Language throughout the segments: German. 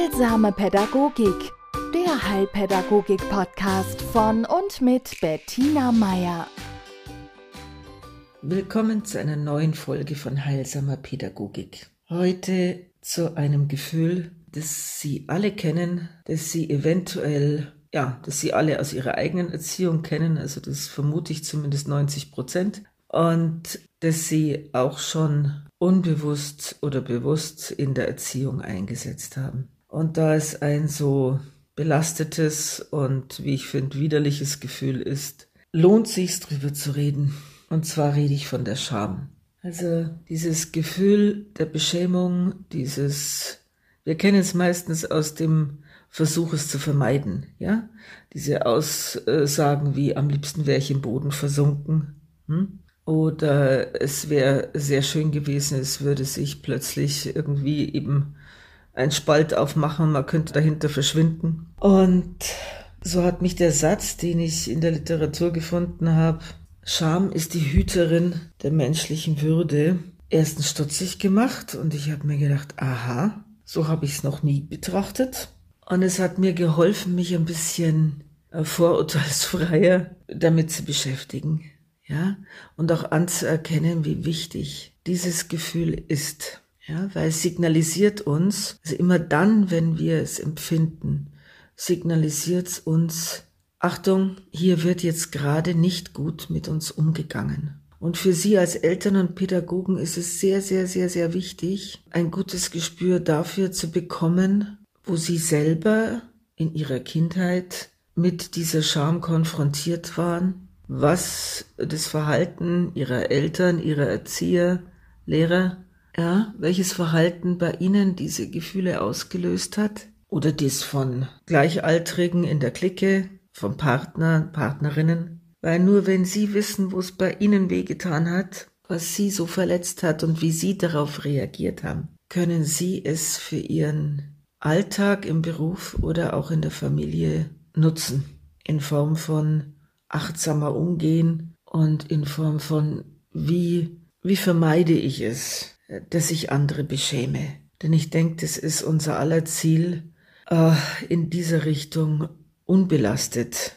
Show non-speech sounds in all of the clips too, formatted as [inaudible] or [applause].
Heilsame Pädagogik, der Heilpädagogik-Podcast von und mit Bettina Meier. Willkommen zu einer neuen Folge von Heilsamer Pädagogik. Heute zu einem Gefühl, das Sie alle kennen, das Sie eventuell, ja, das Sie alle aus Ihrer eigenen Erziehung kennen, also das vermute ich zumindest 90 Prozent, und das Sie auch schon unbewusst oder bewusst in der Erziehung eingesetzt haben. Und da es ein so belastetes und, wie ich finde, widerliches Gefühl ist, lohnt sich drüber zu reden. Und zwar rede ich von der Scham. Also dieses Gefühl der Beschämung, dieses, wir kennen es meistens aus dem Versuch, es zu vermeiden, ja? Diese Aussagen wie, am liebsten wäre ich im Boden versunken. Hm? Oder es wäre sehr schön gewesen, es würde sich plötzlich irgendwie eben ein Spalt aufmachen, man könnte dahinter verschwinden. Und so hat mich der Satz, den ich in der Literatur gefunden habe, Scham ist die Hüterin der menschlichen Würde, erstens stutzig gemacht und ich habe mir gedacht, aha, so habe ich es noch nie betrachtet. Und es hat mir geholfen, mich ein bisschen äh, vorurteilsfreier damit zu beschäftigen ja, und auch anzuerkennen, wie wichtig dieses Gefühl ist, ja, weil es signalisiert uns, also immer dann, wenn wir es empfinden, signalisiert es uns, Achtung, hier wird jetzt gerade nicht gut mit uns umgegangen. Und für Sie als Eltern und Pädagogen ist es sehr, sehr, sehr, sehr wichtig, ein gutes Gespür dafür zu bekommen, wo Sie selber in Ihrer Kindheit mit dieser Scham konfrontiert waren was das Verhalten ihrer Eltern, ihrer Erzieher, Lehrer, ja, welches Verhalten bei ihnen diese Gefühle ausgelöst hat? Oder das von Gleichaltrigen in der Clique, vom Partner, Partnerinnen, weil nur wenn sie wissen, wo es bei ihnen wehgetan hat, was sie so verletzt hat und wie sie darauf reagiert haben, können sie es für ihren Alltag im Beruf oder auch in der Familie nutzen. In Form von achtsamer umgehen und in Form von wie, wie vermeide ich es, dass ich andere beschäme. Denn ich denke, das ist unser aller Ziel, äh, in dieser Richtung unbelastet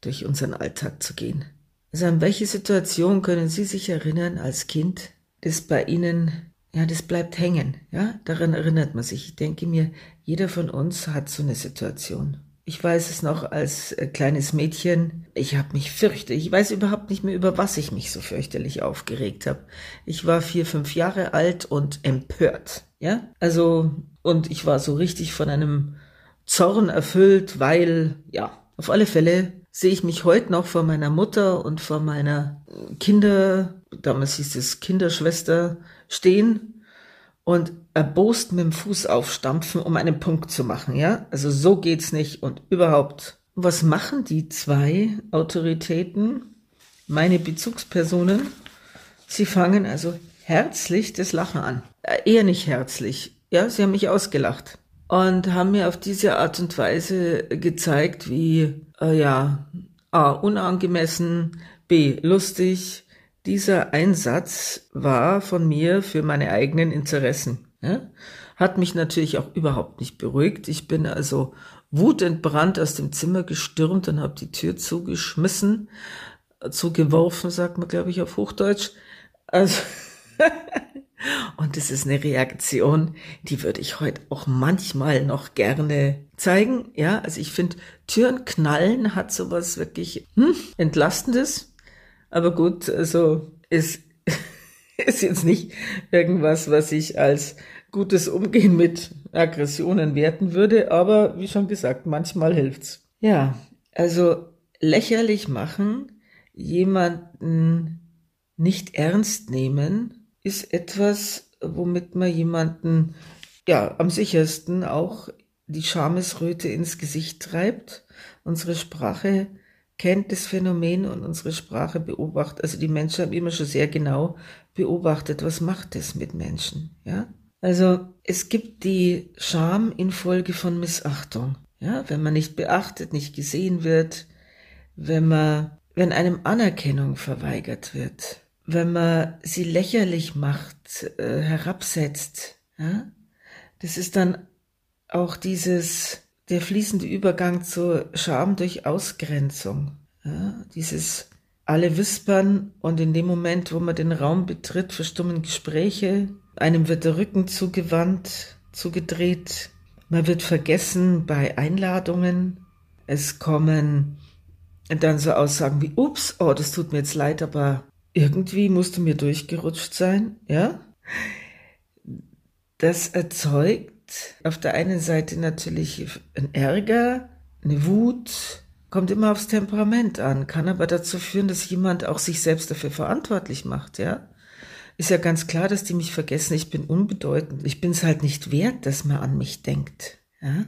durch unseren Alltag zu gehen. Also an welche Situation können Sie sich erinnern als Kind, das bei Ihnen, ja, das bleibt hängen, ja, daran erinnert man sich. Ich denke mir, jeder von uns hat so eine Situation. Ich weiß es noch als äh, kleines Mädchen. Ich habe mich fürchte. Ich weiß überhaupt nicht mehr, über was ich mich so fürchterlich aufgeregt habe. Ich war vier, fünf Jahre alt und empört. Ja, also, und ich war so richtig von einem Zorn erfüllt, weil, ja, auf alle Fälle sehe ich mich heute noch vor meiner Mutter und vor meiner Kinder, damals hieß es Kinderschwester, stehen und erbost mit dem Fuß aufstampfen, um einen Punkt zu machen, ja? Also so geht's nicht und überhaupt. Was machen die zwei Autoritäten, meine Bezugspersonen? Sie fangen also herzlich das Lachen an. Äh, eher nicht herzlich. Ja, sie haben mich ausgelacht und haben mir auf diese Art und Weise gezeigt, wie, äh, ja, A, unangemessen, B, lustig, dieser Einsatz war von mir für meine eigenen Interessen. Ja? Hat mich natürlich auch überhaupt nicht beruhigt. Ich bin also wutentbrannt aus dem Zimmer gestürmt und habe die Tür zugeschmissen, zugeworfen, sagt man, glaube ich, auf Hochdeutsch. Also [laughs] und das ist eine Reaktion, die würde ich heute auch manchmal noch gerne zeigen. Ja, also ich finde, Türen knallen hat sowas wirklich hm, Entlastendes. Aber gut, also es [laughs] ist jetzt nicht irgendwas, was ich als gutes Umgehen mit Aggressionen werten würde, aber wie schon gesagt, manchmal hilft's. Ja, also lächerlich machen, jemanden nicht ernst nehmen, ist etwas, womit man jemanden ja am sichersten auch die Schamesröte ins Gesicht treibt. Unsere Sprache kennt das Phänomen und unsere Sprache beobachtet. Also die Menschen haben immer schon sehr genau beobachtet, was macht es mit Menschen, ja? Also es gibt die Scham infolge von Missachtung, ja? Wenn man nicht beachtet, nicht gesehen wird, wenn man, wenn einem Anerkennung verweigert wird, wenn man sie lächerlich macht, äh, herabsetzt, ja? Das ist dann auch dieses, der fließende Übergang zur Scham durch Ausgrenzung. Ja, dieses alle wispern und in dem Moment, wo man den Raum betritt, verstummen Gespräche, einem wird der Rücken zugewandt, zugedreht, man wird vergessen bei Einladungen, es kommen dann so Aussagen wie, ups, oh, das tut mir jetzt leid, aber irgendwie musst du mir durchgerutscht sein, ja? Das erzeugt auf der einen Seite natürlich ein Ärger, eine Wut, kommt immer aufs Temperament an, kann aber dazu führen, dass jemand auch sich selbst dafür verantwortlich macht, ja? Ist ja ganz klar, dass die mich vergessen, ich bin unbedeutend. Ich bin es halt nicht wert, dass man an mich denkt. Ja?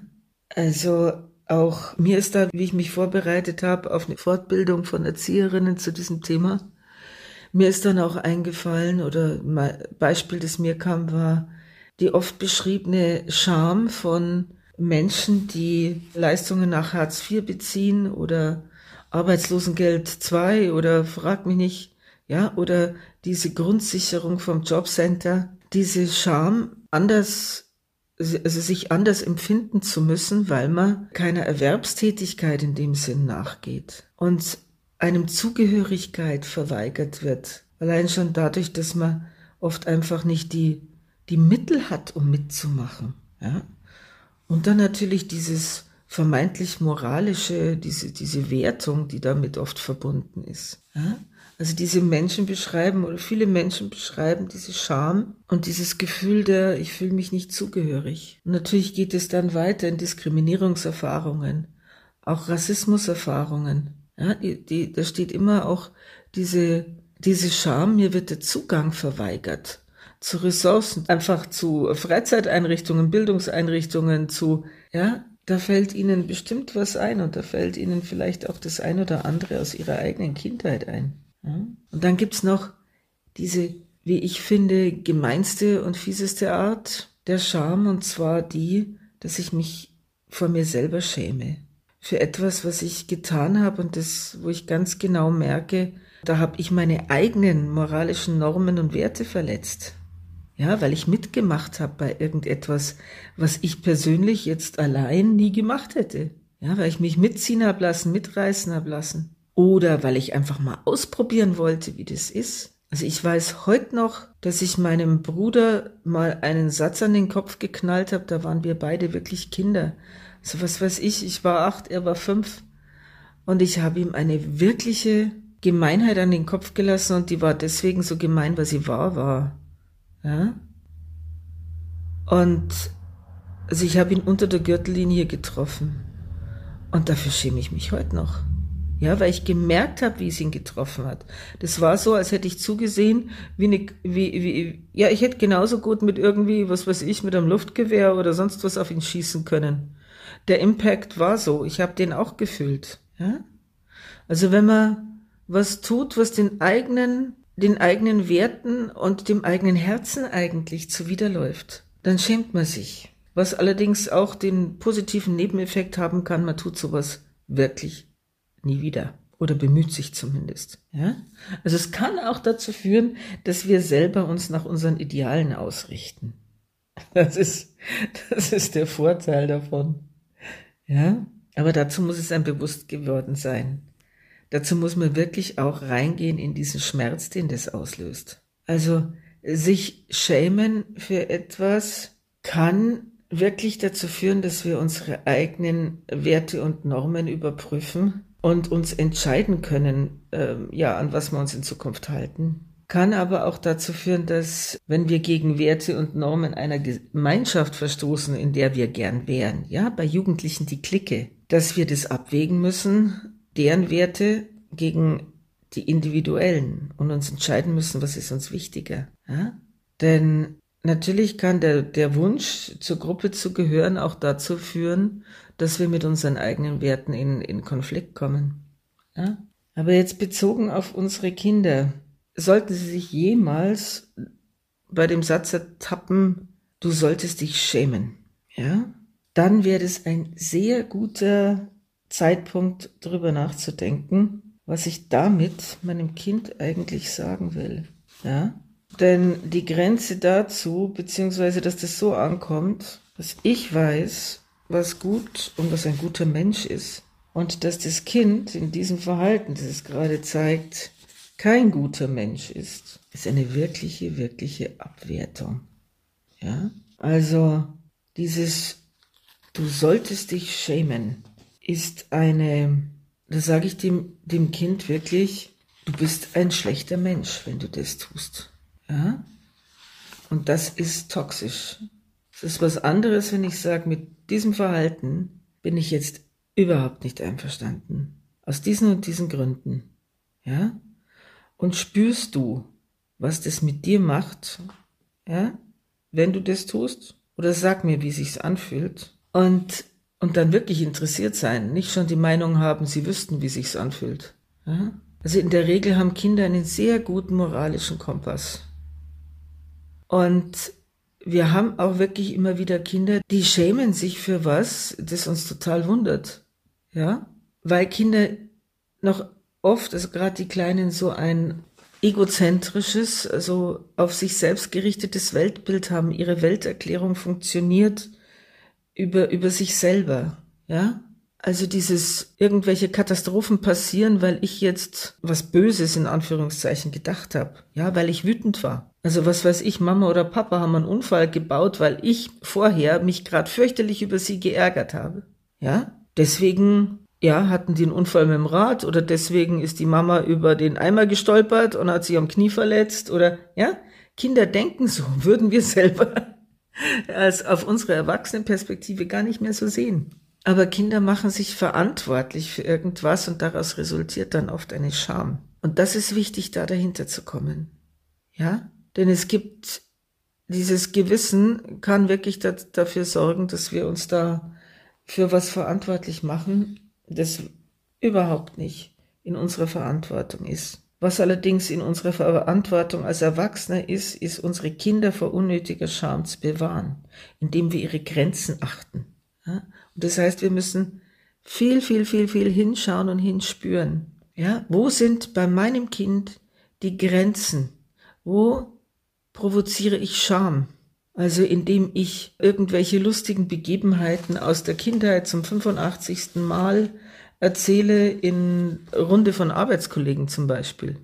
Also auch mir ist da, wie ich mich vorbereitet habe auf eine Fortbildung von Erzieherinnen zu diesem Thema, mir ist dann auch eingefallen oder ein Beispiel, das mir kam, war die oft beschriebene Scham von Menschen, die Leistungen nach Hartz IV beziehen oder Arbeitslosengeld 2 oder frag mich nicht, ja, oder diese Grundsicherung vom Jobcenter, diese Scham anders also sich anders empfinden zu müssen, weil man keiner Erwerbstätigkeit in dem Sinn nachgeht und einem Zugehörigkeit verweigert wird. Allein schon dadurch, dass man oft einfach nicht die, die Mittel hat, um mitzumachen. Ja? Und dann natürlich dieses vermeintlich moralische, diese, diese Wertung, die damit oft verbunden ist. Ja? Also diese Menschen beschreiben oder viele Menschen beschreiben diese Scham und dieses Gefühl der, ich fühle mich nicht zugehörig. Und natürlich geht es dann weiter in Diskriminierungserfahrungen, auch Rassismuserfahrungen. Ja, die, die, da steht immer auch diese, diese Scham, mir wird der Zugang verweigert zu Ressourcen, einfach zu Freizeiteinrichtungen, Bildungseinrichtungen, zu, ja, da fällt ihnen bestimmt was ein und da fällt ihnen vielleicht auch das ein oder andere aus ihrer eigenen Kindheit ein. Und dann gibt's noch diese, wie ich finde, gemeinste und fieseste Art der Scham, und zwar die, dass ich mich vor mir selber schäme. Für etwas, was ich getan habe und das, wo ich ganz genau merke, da habe ich meine eigenen moralischen Normen und Werte verletzt. Ja, weil ich mitgemacht habe bei irgendetwas, was ich persönlich jetzt allein nie gemacht hätte. Ja, weil ich mich mitziehen habe lassen, mitreißen habe lassen oder weil ich einfach mal ausprobieren wollte, wie das ist. Also ich weiß heute noch, dass ich meinem Bruder mal einen Satz an den Kopf geknallt habe, da waren wir beide wirklich Kinder. So was weiß ich, ich war acht, er war fünf. Und ich habe ihm eine wirkliche Gemeinheit an den Kopf gelassen und die war deswegen so gemein, weil sie wahr war. Ja? Und also ich habe ihn unter der Gürtellinie getroffen. Und dafür schäme ich mich heute noch. Ja, weil ich gemerkt habe, wie es ihn getroffen hat. Das war so, als hätte ich zugesehen, wie eine, wie, wie, ja, ich hätte genauso gut mit irgendwie, was weiß ich, mit einem Luftgewehr oder sonst was auf ihn schießen können. Der Impact war so. Ich habe den auch gefühlt. Ja? Also wenn man was tut, was den eigenen, den eigenen Werten und dem eigenen Herzen eigentlich zuwiderläuft, dann schämt man sich. Was allerdings auch den positiven Nebeneffekt haben kann, man tut sowas wirklich nie wieder oder bemüht sich zumindest. Ja? Also es kann auch dazu führen, dass wir selber uns nach unseren Idealen ausrichten. [laughs] Das ist, das ist der Vorteil davon. Ja? Aber dazu muss es ein bewusst geworden sein. Dazu muss man wirklich auch reingehen in diesen Schmerz, den das auslöst. Also sich schämen für etwas kann wirklich dazu führen, dass wir unsere eigenen Werte und Normen überprüfen und uns entscheiden können, äh, ja, an was wir uns in Zukunft halten. Kann aber auch dazu führen, dass, wenn wir gegen Werte und Normen einer Gemeinschaft verstoßen, in der wir gern wären, ja, bei Jugendlichen die Clique, dass wir das abwägen müssen, deren Werte gegen die individuellen und uns entscheiden müssen, was ist uns wichtiger. Ja? Denn natürlich kann der, der Wunsch, zur Gruppe zu gehören, auch dazu führen, dass wir mit unseren eigenen Werten in, in Konflikt kommen. Ja? Aber jetzt bezogen auf unsere Kinder, sollten sie sich jemals bei dem Satz ertappen, du solltest dich schämen, ja, dann wäre es ein sehr guter Zeitpunkt, darüber nachzudenken, was ich damit meinem Kind eigentlich sagen will. Ja, Denn die Grenze dazu, beziehungsweise dass das so ankommt, dass ich weiß, was gut und was ein guter Mensch ist, und dass das Kind in diesem Verhalten, das es gerade zeigt, kein guter Mensch ist, ist eine wirkliche, wirkliche Abwertung. Ja? Also dieses Du solltest dich schämen ist eine, da sage ich dem, dem Kind wirklich, du bist ein schlechter Mensch, wenn du das tust. Ja? Und das ist toxisch. Es ist was anderes, wenn ich sage, mit diesem Verhalten bin ich jetzt überhaupt nicht einverstanden. Aus diesen und diesen Gründen. Ja? Und spürst du, was das mit dir macht, ja? Wenn du das tust? Oder sag mir, wie sich's anfühlt. Und, und dann wirklich interessiert sein. Nicht schon die Meinung haben, sie wüssten, wie sich's anfühlt. Ja? Also in der Regel haben Kinder einen sehr guten moralischen Kompass. Und wir haben auch wirklich immer wieder Kinder, die schämen sich für was, das uns total wundert. Ja, weil Kinder noch oft, also gerade die Kleinen, so ein egozentrisches, also auf sich selbst gerichtetes Weltbild haben. Ihre Welterklärung funktioniert über, über sich selber. Ja, also dieses irgendwelche Katastrophen passieren, weil ich jetzt was Böses in Anführungszeichen gedacht habe. Ja, weil ich wütend war. Also was weiß ich, Mama oder Papa haben einen Unfall gebaut, weil ich vorher mich gerade fürchterlich über sie geärgert habe. Ja, deswegen ja, hatten die einen Unfall mit dem Rad oder deswegen ist die Mama über den Eimer gestolpert und hat sich am Knie verletzt oder ja, Kinder denken so, würden wir selber als auf unsere Erwachsenenperspektive gar nicht mehr so sehen. Aber Kinder machen sich verantwortlich für irgendwas und daraus resultiert dann oft eine Scham. Und das ist wichtig, da dahinter zu kommen. Ja? Denn es gibt dieses Gewissen kann wirklich dafür sorgen, dass wir uns da für was verantwortlich machen, das überhaupt nicht in unserer Verantwortung ist. Was allerdings in unserer Verantwortung als Erwachsene ist, ist unsere Kinder vor unnötiger Scham zu bewahren, indem wir ihre Grenzen achten. Ja? Und das heißt, wir müssen viel, viel, viel, viel hinschauen und hinspüren. Ja, wo sind bei meinem Kind die Grenzen? Wo provoziere ich Scham? Also indem ich irgendwelche lustigen Begebenheiten aus der Kindheit zum 85. Mal erzähle in Runde von Arbeitskollegen zum Beispiel.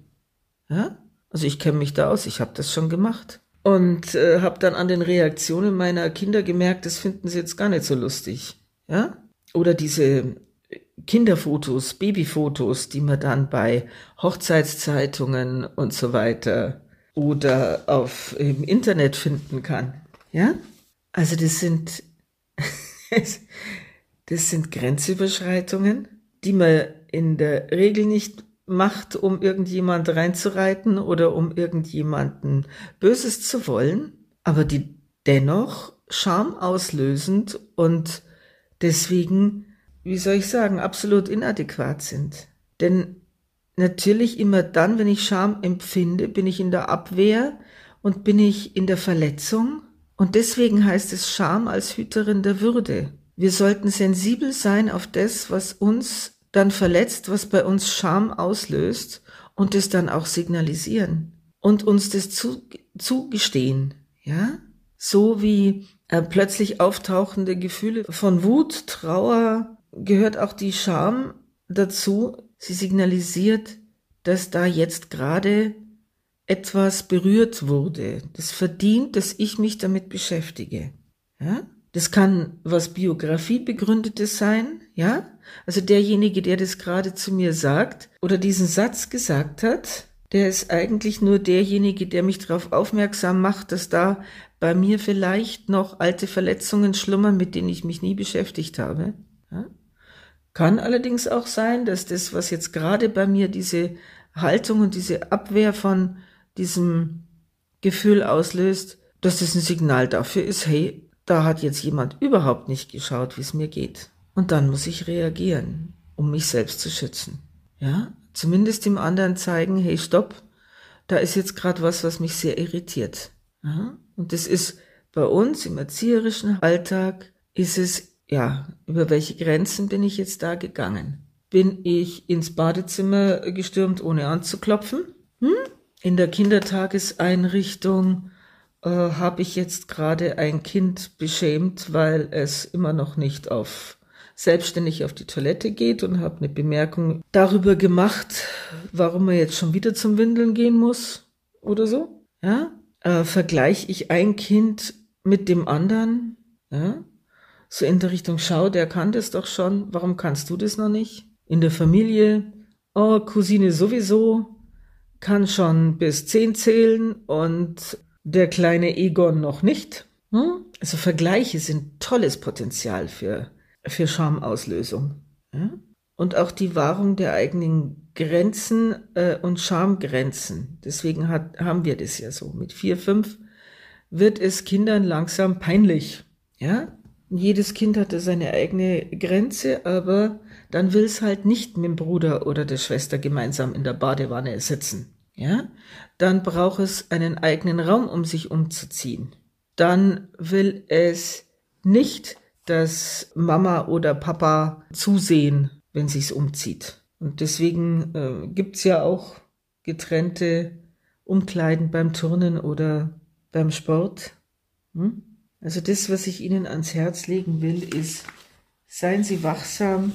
Ja? Also ich kenne mich da aus, ich habe das schon gemacht. Und äh, habe dann an den Reaktionen meiner Kinder gemerkt, das finden sie jetzt gar nicht so lustig. Ja? Oder diese Kinderfotos, Babyfotos, die man dann bei Hochzeitszeitungen und so weiter oder auf im Internet finden kann. Ja? Also das sind [laughs] das sind Grenzüberschreitungen, die man in der Regel nicht macht, um irgendjemand reinzureiten oder um irgendjemanden Böses zu wollen, aber die dennoch schamauslösend und deswegen, wie soll ich sagen, absolut inadäquat sind. Denn natürlich immer dann, wenn ich Scham empfinde, bin ich in der Abwehr und bin ich in der Verletzung. Und deswegen heißt es Scham als Hüterin der Würde. Wir sollten sensibel sein auf das, was uns dann verletzt, was bei uns Scham auslöst und es dann auch signalisieren und uns das zu, zugestehen, ja? So wie äh, plötzlich auftauchende Gefühle von Wut, Trauer, gehört auch die Scham dazu. Sie signalisiert, dass da jetzt gerade etwas berührt wurde. Das verdient, dass ich mich damit beschäftige. Ja? Das kann was Biografie begründetes sein, ja? Also derjenige, der das gerade zu mir sagt oder diesen Satz gesagt hat, der ist eigentlich nur derjenige, der mich darauf aufmerksam macht, dass da bei mir vielleicht noch alte Verletzungen schlummern, mit denen ich mich nie beschäftigt habe. Ja? Kann allerdings auch sein, dass das, was jetzt gerade bei mir diese Haltung und diese Abwehr von diesem Gefühl auslöst, dass das ein Signal dafür ist, hey, da hat jetzt jemand überhaupt nicht geschaut, wie es mir geht. Und dann muss ich reagieren, um mich selbst zu schützen. Ja, zumindest dem anderen zeigen, hey, stopp, da ist jetzt gerade was, was mich sehr irritiert. Ja? Und das ist bei uns im erzieherischen Alltag, ist es, ja, über welche Grenzen bin ich jetzt da gegangen? Bin ich ins Badezimmer gestürmt, ohne anzuklopfen? Hm? In der Kindertageseinrichtung äh, habe ich jetzt gerade ein Kind beschämt, weil es immer noch nicht auf selbstständig auf die Toilette geht und habe eine Bemerkung darüber gemacht, warum er jetzt schon wieder zum Windeln gehen muss oder so. Ja, äh, vergleiche ich ein Kind mit dem anderen, ja, so in der Richtung, schau, der kann das doch schon, warum kannst du das noch nicht? In der Familie, oh, Cousine sowieso, kann schon bis zehn zählen und der kleine Egon noch nicht. Hm? Also Vergleiche sind tolles Potenzial für, für Schamauslösung. Ja? Und auch die Wahrung der eigenen Grenzen äh, und Schamgrenzen. Deswegen hat, haben wir das ja so. Mit vier, fünf wird es Kindern langsam peinlich. Ja? Jedes Kind hatte seine eigene Grenze, aber dann will es halt nicht mit dem Bruder oder der Schwester gemeinsam in der Badewanne sitzen. Ja? Dann braucht es einen eigenen Raum, um sich umzuziehen. Dann will es nicht, dass Mama oder Papa zusehen, wenn sich's umzieht. Und deswegen äh, gibt's ja auch getrennte Umkleiden beim Turnen oder beim Sport. Hm? Also das, was ich Ihnen ans Herz legen will, ist, seien Sie wachsam,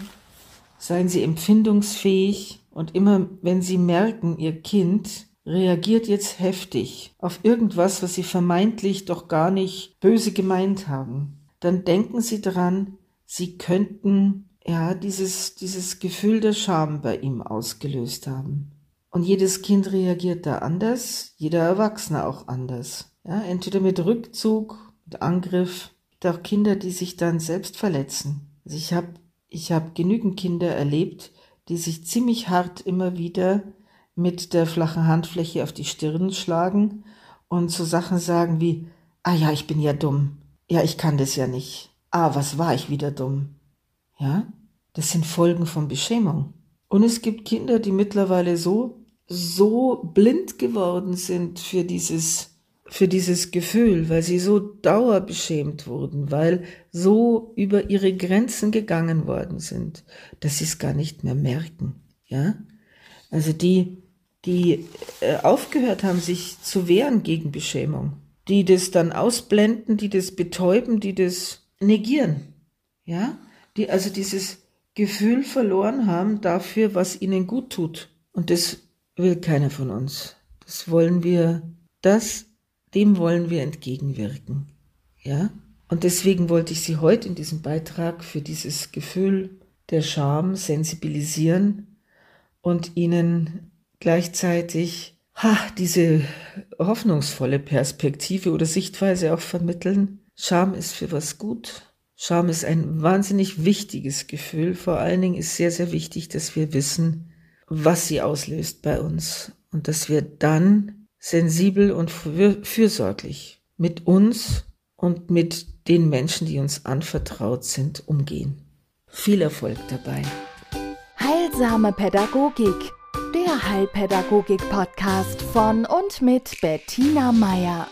seien Sie empfindungsfähig und immer, wenn Sie merken, Ihr Kind reagiert jetzt heftig auf irgendwas, was Sie vermeintlich doch gar nicht böse gemeint haben, dann denken Sie daran, Sie könnten ja dieses, dieses Gefühl der Scham bei ihm ausgelöst haben. Und jedes Kind reagiert da anders, jeder Erwachsene auch anders. Ja, entweder mit Rückzug Angriff. gibt auch Kinder, die sich dann selbst verletzen. Also ich habe ich hab genügend Kinder erlebt, die sich ziemlich hart immer wieder mit der flachen Handfläche auf die Stirn schlagen und so Sachen sagen wie, ah ja, ich bin ja dumm. Ja, ich kann das ja nicht. Ah, was war ich wieder dumm? Ja, das sind Folgen von Beschämung. Und es gibt Kinder, die mittlerweile so, so blind geworden sind für dieses für dieses Gefühl, weil sie so dauerbeschämt wurden, weil so über ihre Grenzen gegangen worden sind, dass sie es gar nicht mehr merken. Ja, also die, die äh, aufgehört haben, sich zu wehren gegen Beschämung, die das dann ausblenden, die das betäuben, die das negieren. Ja, die also dieses Gefühl verloren haben dafür, was ihnen gut tut. Und das will keiner von uns. Das wollen wir, das dem wollen wir entgegenwirken. Ja? Und deswegen wollte ich Sie heute in diesem Beitrag für dieses Gefühl der Scham sensibilisieren und Ihnen gleichzeitig ha, diese hoffnungsvolle Perspektive oder Sichtweise auch vermitteln. Scham ist für was gut. Scham ist ein wahnsinnig wichtiges Gefühl. Vor allen Dingen ist sehr, sehr wichtig, dass wir wissen, was sie auslöst bei uns und dass wir dann sensibel und fürsorglich mit uns und mit den Menschen, die uns anvertraut sind, umgehen. Viel Erfolg dabei. Heilsame Pädagogik, der Heilpädagogik-Podcast von und mit Bettina Meier.